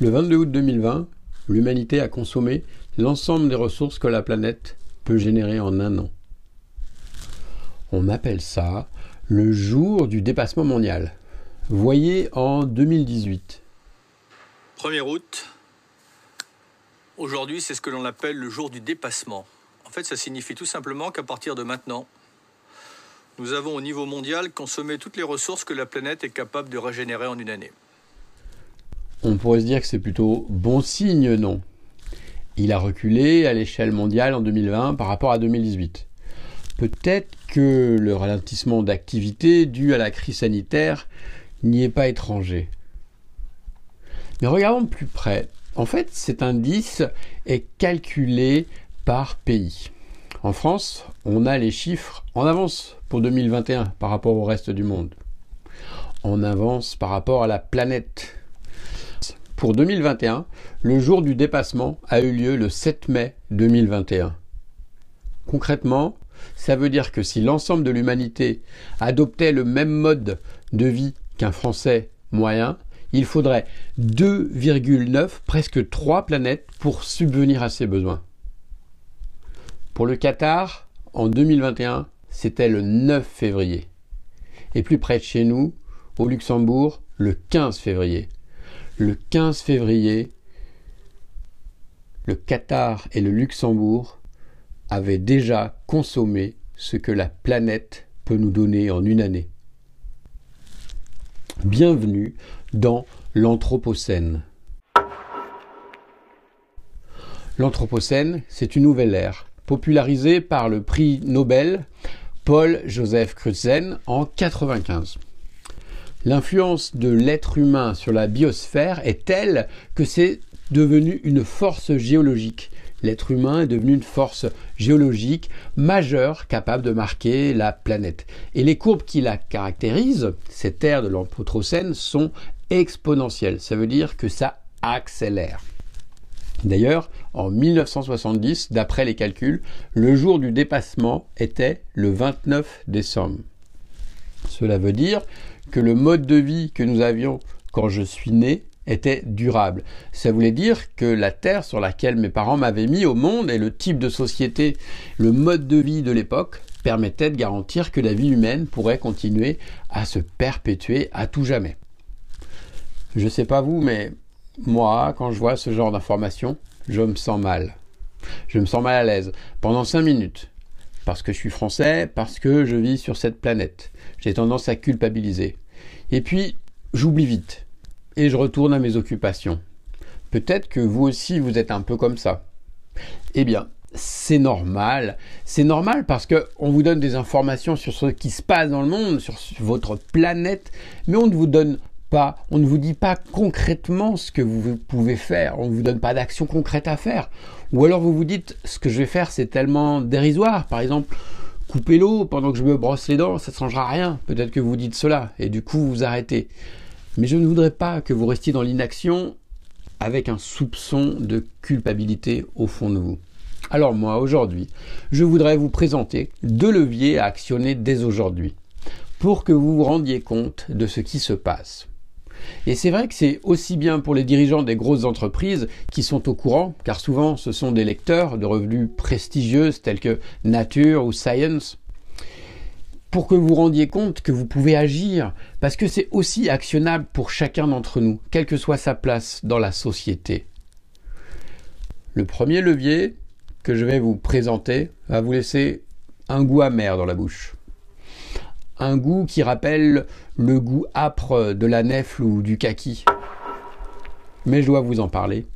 Le 22 août 2020, l'humanité a consommé l'ensemble des ressources que la planète peut générer en un an. On appelle ça le jour du dépassement mondial. Voyez en 2018. 1er août. Aujourd'hui, c'est ce que l'on appelle le jour du dépassement. En fait, ça signifie tout simplement qu'à partir de maintenant, nous avons au niveau mondial consommé toutes les ressources que la planète est capable de régénérer en une année. On pourrait se dire que c'est plutôt bon signe, non? Il a reculé à l'échelle mondiale en 2020 par rapport à 2018. Peut-être que le ralentissement d'activité dû à la crise sanitaire n'y est pas étranger. Mais regardons de plus près. En fait, cet indice est calculé par pays. En France, on a les chiffres en avance pour 2021 par rapport au reste du monde. En avance par rapport à la planète pour 2021, le jour du dépassement a eu lieu le 7 mai 2021. Concrètement, ça veut dire que si l'ensemble de l'humanité adoptait le même mode de vie qu'un Français moyen, il faudrait 2,9, presque 3 planètes pour subvenir à ses besoins. Pour le Qatar, en 2021, c'était le 9 février. Et plus près de chez nous, au Luxembourg, le 15 février le 15 février, le Qatar et le Luxembourg avaient déjà consommé ce que la planète peut nous donner en une année. Bienvenue dans l'Anthropocène. L'Anthropocène, c'est une nouvelle ère, popularisée par le prix Nobel Paul Joseph Crutzen en 1995. L'influence de l'être humain sur la biosphère est telle que c'est devenu une force géologique. L'être humain est devenu une force géologique majeure capable de marquer la planète. Et les courbes qui la caractérisent, ces terres de l'Anthropocène, sont exponentielles. Ça veut dire que ça accélère. D'ailleurs, en 1970, d'après les calculs, le jour du dépassement était le 29 décembre. Cela veut dire que le mode de vie que nous avions quand je suis né était durable. Ça voulait dire que la terre sur laquelle mes parents m'avaient mis au monde et le type de société, le mode de vie de l'époque permettait de garantir que la vie humaine pourrait continuer à se perpétuer à tout jamais. Je sais pas vous, mais moi, quand je vois ce genre d'informations, je me sens mal. Je me sens mal à l'aise pendant cinq minutes parce que je suis français, parce que je vis sur cette planète. J'ai tendance à culpabiliser. Et puis, j'oublie vite. Et je retourne à mes occupations. Peut-être que vous aussi, vous êtes un peu comme ça. Eh bien, c'est normal. C'est normal parce qu'on vous donne des informations sur ce qui se passe dans le monde, sur votre planète, mais on ne vous donne pas, on ne vous dit pas concrètement ce que vous pouvez faire, on ne vous donne pas d'action concrète à faire. Ou alors vous vous dites, ce que je vais faire, c'est tellement dérisoire. Par exemple, couper l'eau pendant que je me brosse les dents, ça ne changera rien. Peut-être que vous dites cela, et du coup vous arrêtez. Mais je ne voudrais pas que vous restiez dans l'inaction avec un soupçon de culpabilité au fond de vous. Alors moi, aujourd'hui, je voudrais vous présenter deux leviers à actionner dès aujourd'hui pour que vous vous rendiez compte de ce qui se passe. Et c'est vrai que c'est aussi bien pour les dirigeants des grosses entreprises qui sont au courant, car souvent ce sont des lecteurs de revenus prestigieuses tels que Nature ou Science, pour que vous rendiez compte que vous pouvez agir, parce que c'est aussi actionnable pour chacun d'entre nous, quelle que soit sa place dans la société. Le premier levier que je vais vous présenter va vous laisser un goût amer dans la bouche un goût qui rappelle le goût âpre de la nefle ou du kaki. Mais je dois vous en parler,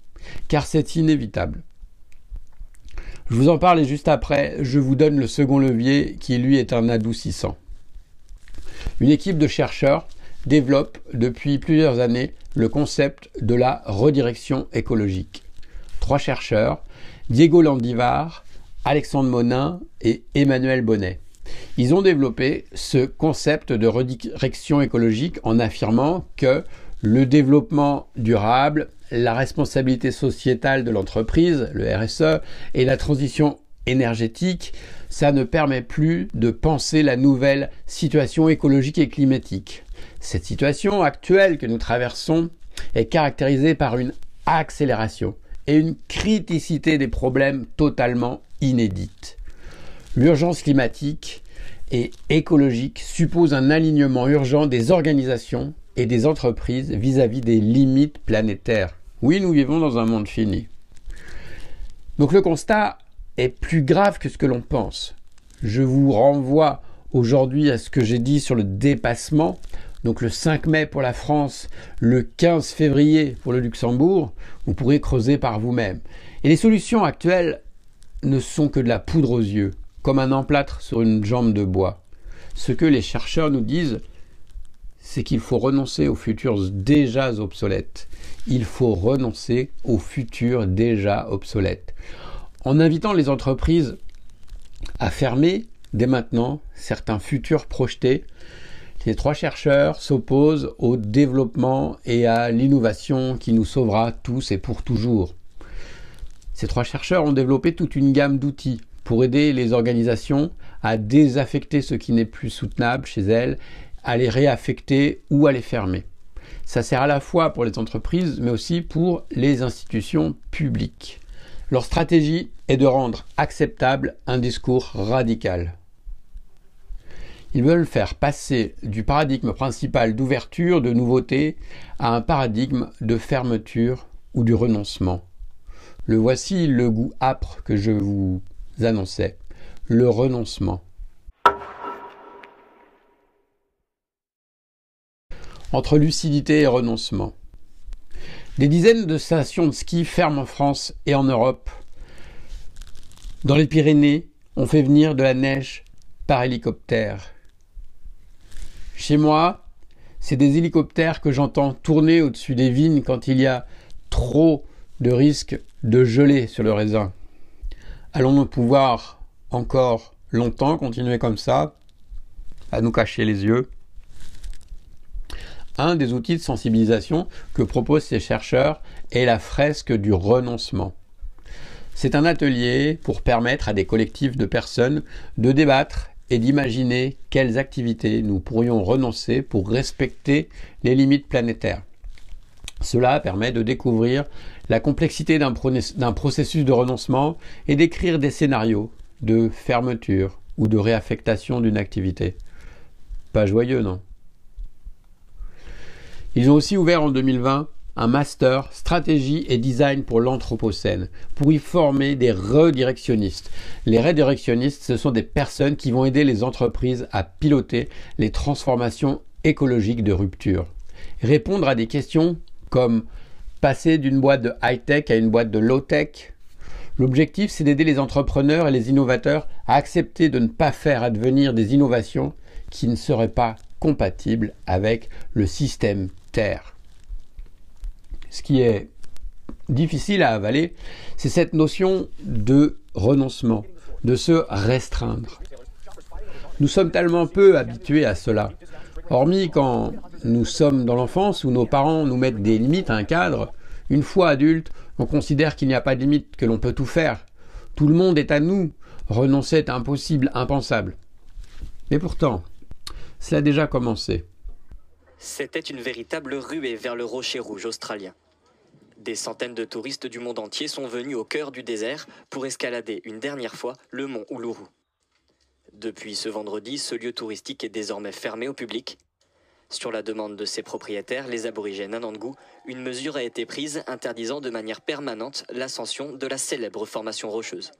car c'est inévitable. Je vous en parle et juste après, je vous donne le second levier qui lui est un adoucissant. Une équipe de chercheurs développe depuis plusieurs années le concept de la redirection écologique. Trois chercheurs, Diego Landivar, Alexandre Monin et Emmanuel Bonnet. Ils ont développé ce concept de redirection écologique en affirmant que le développement durable, la responsabilité sociétale de l'entreprise, le RSE, et la transition énergétique, ça ne permet plus de penser la nouvelle situation écologique et climatique. Cette situation actuelle que nous traversons est caractérisée par une accélération et une criticité des problèmes totalement inédites. L'urgence climatique et écologique suppose un alignement urgent des organisations et des entreprises vis-à-vis des limites planétaires. Oui, nous vivons dans un monde fini. Donc le constat est plus grave que ce que l'on pense. Je vous renvoie aujourd'hui à ce que j'ai dit sur le dépassement. Donc le 5 mai pour la France, le 15 février pour le Luxembourg, vous pourrez creuser par vous-même. Et les solutions actuelles ne sont que de la poudre aux yeux, un emplâtre sur une jambe de bois. Ce que les chercheurs nous disent, c'est qu'il faut renoncer aux futurs déjà obsolètes. Il faut renoncer aux futurs déjà obsolètes. En invitant les entreprises à fermer dès maintenant certains futurs projetés, ces trois chercheurs s'opposent au développement et à l'innovation qui nous sauvera tous et pour toujours. Ces trois chercheurs ont développé toute une gamme d'outils pour aider les organisations à désaffecter ce qui n'est plus soutenable chez elles, à les réaffecter ou à les fermer. Ça sert à la fois pour les entreprises, mais aussi pour les institutions publiques. Leur stratégie est de rendre acceptable un discours radical. Ils veulent faire passer du paradigme principal d'ouverture, de nouveauté, à un paradigme de fermeture ou du renoncement. Le voici le goût âpre que je vous annonçais, le renoncement. Entre lucidité et renoncement. Des dizaines de stations de ski ferment en France et en Europe. Dans les Pyrénées, on fait venir de la neige par hélicoptère. Chez moi, c'est des hélicoptères que j'entends tourner au-dessus des vignes quand il y a trop de risques de geler sur le raisin. Allons-nous pouvoir encore longtemps continuer comme ça, à nous cacher les yeux Un des outils de sensibilisation que proposent ces chercheurs est la fresque du renoncement. C'est un atelier pour permettre à des collectifs de personnes de débattre et d'imaginer quelles activités nous pourrions renoncer pour respecter les limites planétaires. Cela permet de découvrir la complexité d'un processus de renoncement et d'écrire des scénarios de fermeture ou de réaffectation d'une activité. Pas joyeux, non? Ils ont aussi ouvert en 2020 un master stratégie et design pour l'Anthropocène, pour y former des redirectionnistes. Les redirectionnistes, ce sont des personnes qui vont aider les entreprises à piloter les transformations écologiques de rupture. Répondre à des questions comme passer d'une boîte de high-tech à une boîte de low-tech. L'objectif, c'est d'aider les entrepreneurs et les innovateurs à accepter de ne pas faire advenir des innovations qui ne seraient pas compatibles avec le système Terre. Ce qui est difficile à avaler, c'est cette notion de renoncement, de se restreindre. Nous sommes tellement peu habitués à cela. Hormis quand nous sommes dans l'enfance où nos parents nous mettent des limites, un cadre, une fois adulte, on considère qu'il n'y a pas de limite, que l'on peut tout faire. Tout le monde est à nous. Renoncer est impossible, impensable. Mais pourtant, cela a déjà commencé. C'était une véritable ruée vers le rocher rouge australien. Des centaines de touristes du monde entier sont venus au cœur du désert pour escalader une dernière fois le mont Uluru. Depuis ce vendredi, ce lieu touristique est désormais fermé au public. Sur la demande de ses propriétaires, les aborigènes Anandgu, une mesure a été prise interdisant de manière permanente l'ascension de la célèbre formation rocheuse.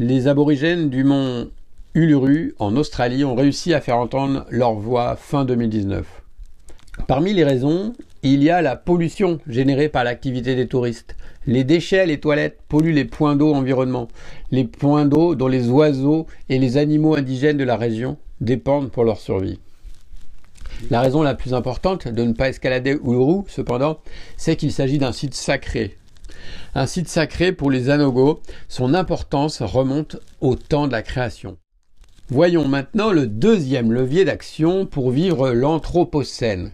Les aborigènes du mont Uluru en Australie ont réussi à faire entendre leur voix fin 2019. Parmi les raisons, il y a la pollution générée par l'activité des touristes. Les déchets, les toilettes polluent les points d'eau environnement, les points d'eau dont les oiseaux et les animaux indigènes de la région dépendent pour leur survie. La raison la plus importante de ne pas escalader Uluru, cependant, c'est qu'il s'agit d'un site sacré. Un site sacré pour les Anogo, son importance remonte au temps de la création. Voyons maintenant le deuxième levier d'action pour vivre l'Anthropocène.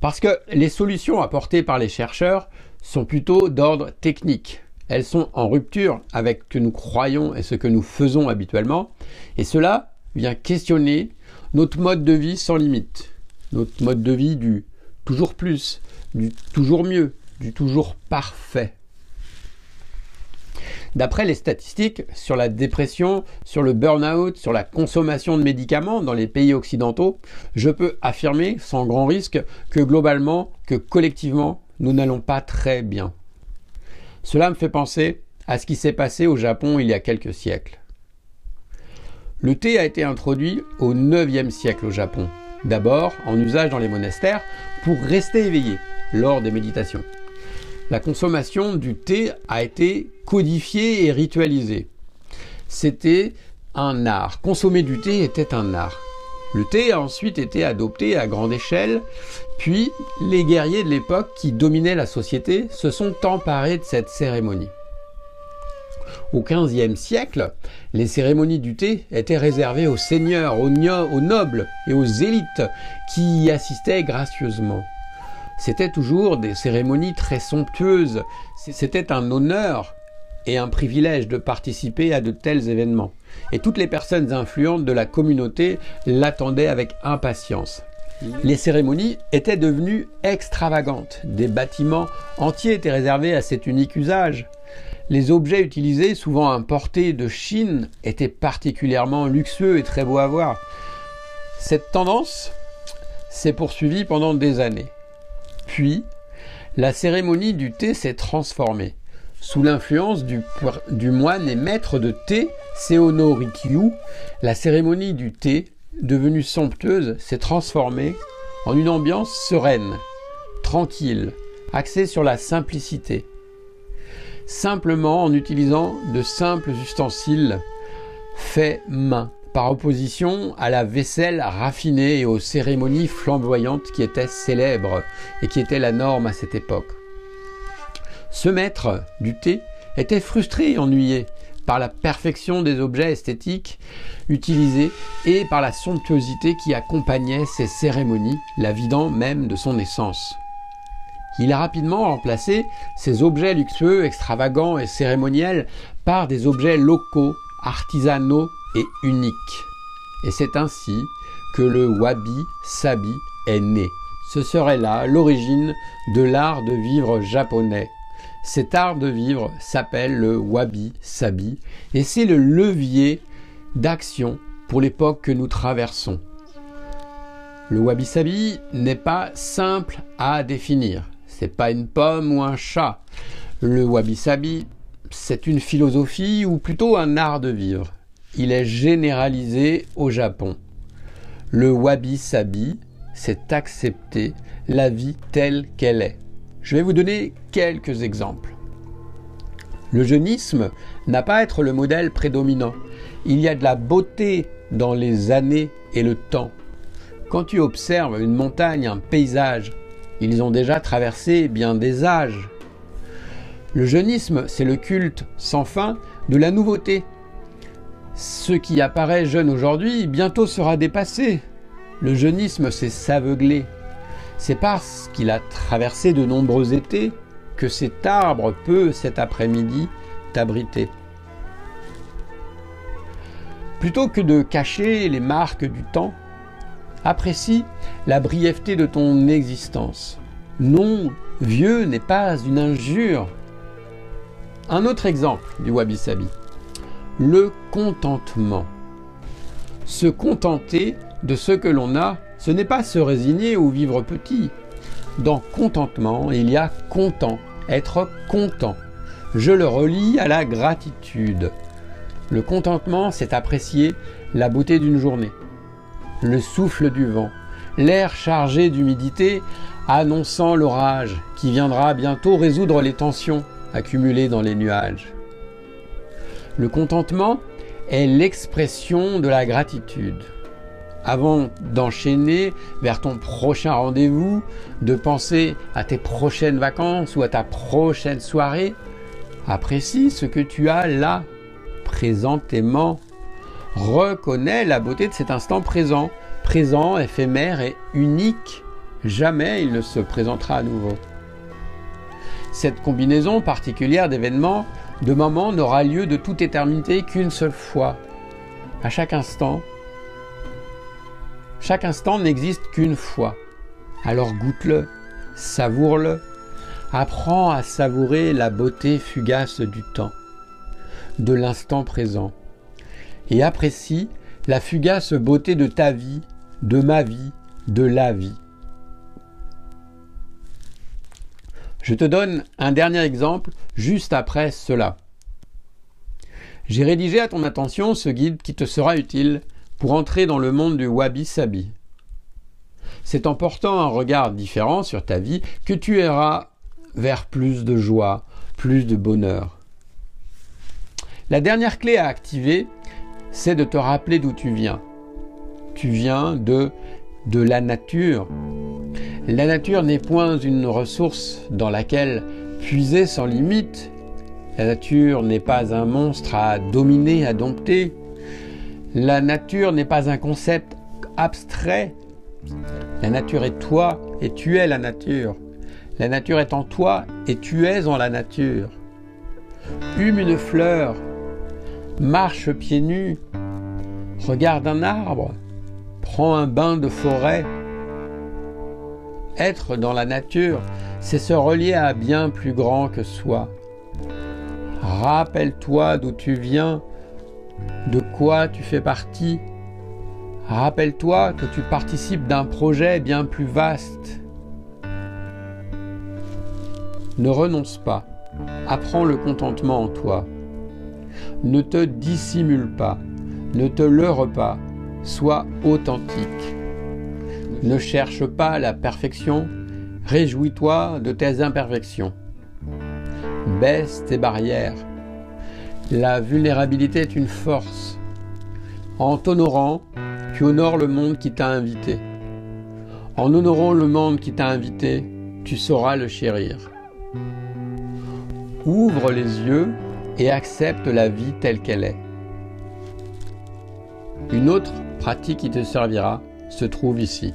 Parce que les solutions apportées par les chercheurs sont plutôt d'ordre technique. Elles sont en rupture avec ce que nous croyons et ce que nous faisons habituellement, et cela vient questionner notre mode de vie sans limite, notre mode de vie du toujours plus, du toujours mieux, du toujours parfait. D'après les statistiques sur la dépression, sur le burn-out, sur la consommation de médicaments dans les pays occidentaux, je peux affirmer sans grand risque que globalement, que collectivement, nous n'allons pas très bien. Cela me fait penser à ce qui s'est passé au Japon il y a quelques siècles. Le thé a été introduit au 9e siècle au Japon, d'abord en usage dans les monastères pour rester éveillé lors des méditations la consommation du thé a été codifiée et ritualisée. C'était un art. Consommer du thé était un art. Le thé a ensuite été adopté à grande échelle, puis les guerriers de l'époque qui dominaient la société se sont emparés de cette cérémonie. Au XVe siècle, les cérémonies du thé étaient réservées aux seigneurs, aux, nobles et aux élites qui y assistaient gracieusement. C'était toujours des cérémonies très somptueuses. C'était un honneur et un privilège de participer à de tels événements. Et toutes les personnes influentes de la communauté l'attendaient avec impatience. Les cérémonies étaient devenues extravagantes. Des bâtiments entiers étaient réservés à cet unique usage. Les objets utilisés, souvent importés de Chine, étaient particulièrement luxueux et très beaux à voir. Cette tendance s'est poursuivie pendant des années. Puis, la cérémonie du thé s'est transformée. Sous l'influence du, moine et maître de thé, Seono Rikyu, la cérémonie du thé, devenue somptueuse, s'est transformée en une ambiance sereine, tranquille, axée sur la simplicité. Simplement en utilisant de simples ustensiles faits main par opposition à la vaisselle raffinée et aux cérémonies flamboyantes qui étaient célèbres et qui étaient la norme à cette époque. Ce maître du thé était frustré et ennuyé par la perfection des objets esthétiques utilisés et par la somptuosité qui accompagnait ces cérémonies, la vidant même de son essence. Il a rapidement remplacé ces objets luxueux, extravagants et cérémoniels par des objets locaux, artisanaux unique. Et c'est ainsi que le wabi-sabi est né. Ce serait là l'origine de l'art de vivre japonais. Cet art de vivre s'appelle le wabi-sabi et c'est le levier d'action pour l'époque que nous traversons. Le wabi-sabi n'est pas simple à définir. C'est pas une pomme ou un chat. Le wabi-sabi, c'est une philosophie ou plutôt un art de vivre il est généralisé au Japon. Le wabi-sabi, c'est accepter la vie telle qu'elle est. Je vais vous donner quelques exemples. Le jeunisme n'a pas à être le modèle prédominant. Il y a de la beauté dans les années et le temps. Quand tu observes une montagne, un paysage, ils ont déjà traversé bien des âges. Le jeunisme, c'est le culte sans fin de la nouveauté, ce qui apparaît jeune aujourd'hui, bientôt sera dépassé. Le jeunisme, c'est s'aveugler. C'est parce qu'il a traversé de nombreux étés que cet arbre peut, cet après-midi, t'abriter. Plutôt que de cacher les marques du temps, apprécie la brièveté de ton existence. Non, vieux n'est pas une injure. Un autre exemple du wabi-sabi le contentement. Se contenter de ce que l'on a, ce n'est pas se résigner ou vivre petit. Dans contentement, il y a content, être content. Je le relie à la gratitude. Le contentement, c'est apprécier la beauté d'une journée, le souffle du vent, l'air chargé d'humidité annonçant l'orage qui viendra bientôt résoudre les tensions accumulées dans les nuages. Le contentement est l'expression de la gratitude. Avant d'enchaîner vers ton prochain rendez-vous, de penser à tes prochaines vacances ou à ta prochaine soirée, apprécie ce que tu as là, présentément. Reconnais la beauté de cet instant présent, présent, éphémère et unique. Jamais il ne se présentera à nouveau. Cette combinaison particulière d'événements de moment n'aura lieu de toute éternité qu'une seule fois. À chaque instant, chaque instant n'existe qu'une fois. Alors goûte-le, savoure-le, Apprends à savourer la beauté fugace du temps, de l'instant présent, et apprécie la fugace beauté de ta vie, de ma vie, de la vie. Je te donne un dernier exemple juste après cela. J'ai rédigé à ton attention ce guide qui te sera utile pour entrer dans le monde du wabi-sabi. C'est en portant un regard différent sur ta vie que tu iras vers plus de joie, plus de bonheur. La dernière clé à activer, c'est de te rappeler d'où tu viens. Tu viens de de la nature. La nature n'est point une ressource dans laquelle puiser sans limite. La nature n'est pas un monstre à dominer, à dompter. La nature n'est pas un concept abstrait. La nature est toi et tu es la nature. La nature est en toi et tu es en la nature. Hume une fleur, marche pieds nus, regarde un arbre, prends un bain de forêt. Être dans la nature, c'est se relier à bien plus grand que soi. Rappelle-toi d'où tu viens, de quoi tu fais partie. Rappelle-toi que tu participes d'un projet bien plus vaste. Ne renonce pas, apprends le contentement en toi. Ne te dissimule pas, ne te leurre pas, sois authentique. Ne cherche pas la perfection, réjouis-toi de tes imperfections. Baisse tes barrières. La vulnérabilité est une force. En t'honorant, tu honores le monde qui t'a invité. En honorant le monde qui t'a invité, tu sauras le chérir. Ouvre les yeux et accepte la vie telle qu'elle est. Une autre pratique qui te servira se trouve ici.